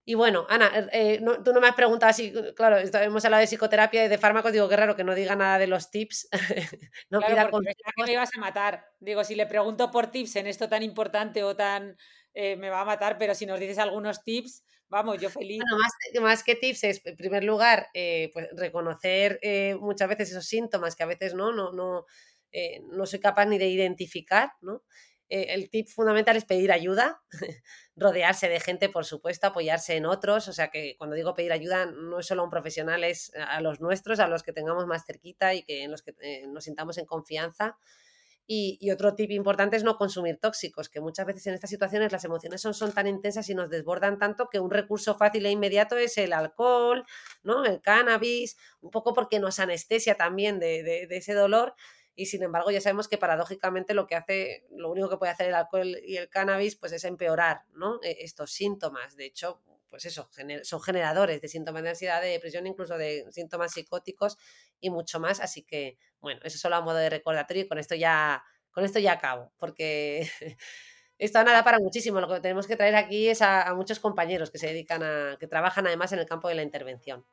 Y bueno, Ana, eh, tú no me has preguntado así, claro, hemos hablado de psicoterapia y de fármacos, digo, qué raro que no diga nada de los tips. no claro, porque me ibas a matar. Digo, si le pregunto por tips en esto tan importante o tan... Eh, me va a matar, pero si nos dices algunos tips, vamos, yo feliz. Bueno, más, más que tips es, en primer lugar, eh, pues reconocer muchas veces esos síntomas que a veces no, no, no, no soy capaz ni de identificar, ¿no? Eh, el tip fundamental es pedir ayuda, rodearse de gente, por supuesto, apoyarse en otros. O sea que cuando digo pedir ayuda, no es solo a un profesional, es a los nuestros, a los que tengamos más cerquita y que en los que eh, nos sintamos en confianza. Y, otro tip importante es no consumir tóxicos, que muchas veces en estas situaciones las emociones son, son tan intensas y nos desbordan tanto que un recurso fácil e inmediato es el alcohol, ¿no? el cannabis, un poco porque nos anestesia también de, de ese dolor y sin embargo ya sabemos que paradójicamente lo que hace, lo único que puede hacer el alcohol y el cannabis pues es empeorar ¿no? E, estos síntomas. De hecho, pues eso, son generadores de síntomas de ansiedad, de depresión, incluso de síntomas psicóticos y mucho más. Así que, bueno, eso solo a modo de recordatorio y con esto ya, con esto ya acabo, porque esto nada para muchísimo. Lo que tenemos que traer aquí es a, muchos compañeros que se dedican a, que trabajan además en el campo de la intervención.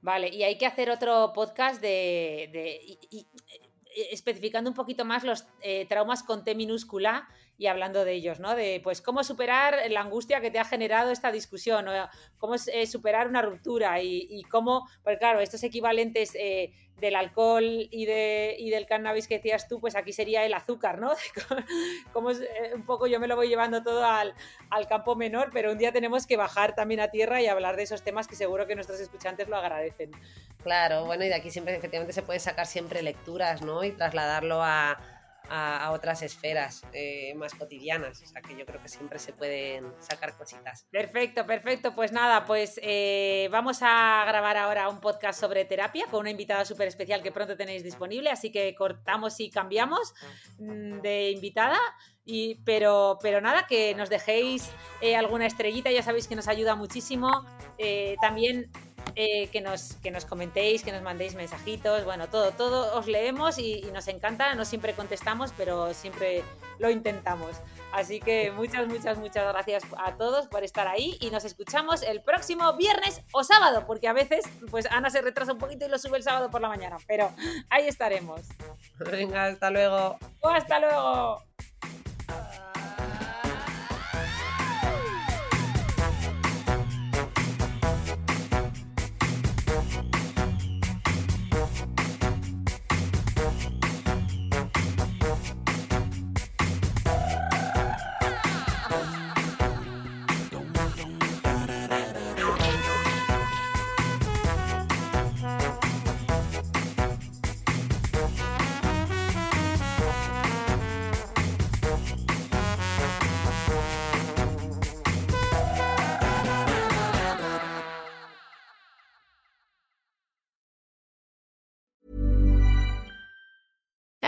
Vale, y hay que hacer otro podcast de, especificando un poquito más los eh, traumas con T minúscula y hablando de ellos, ¿no? De pues cómo superar la angustia que te ha generado esta discusión, o cómo eh, superar una ruptura y, cómo, pues claro, estos equivalentes del alcohol y, de, y del cannabis que decías tú, pues aquí sería el azúcar, ¿no? como un poco yo me lo voy llevando todo al, al, campo menor, pero un día tenemos que bajar también a tierra y hablar de esos temas que seguro que nuestros escuchantes lo agradecen. Claro, bueno, y de aquí siempre efectivamente se puede sacar siempre lecturas, ¿no? Y trasladarlo a, otras esferas eh, más cotidianas. O sea que yo creo que siempre se pueden sacar cositas. Perfecto, perfecto. Pues nada, pues eh, vamos a grabar ahora un podcast sobre terapia con una invitada súper especial que pronto tenéis disponible. Así que cortamos y cambiamos mm, de invitada. Y, pero, pero nada, que nos dejéis eh, alguna estrellita, ya sabéis que nos ayuda muchísimo. también eh, que, nos, que nos comentéis, que nos mandéis mensajitos, bueno, todo, todo os leemos y, nos encanta, no siempre contestamos, pero siempre lo intentamos. Así que muchas, muchas, muchas gracias a todos por estar ahí y nos escuchamos el próximo viernes o sábado, porque a veces pues Ana se retrasa un poquito y lo sube el sábado por la mañana, pero ahí estaremos. Venga, hasta luego. hasta luego.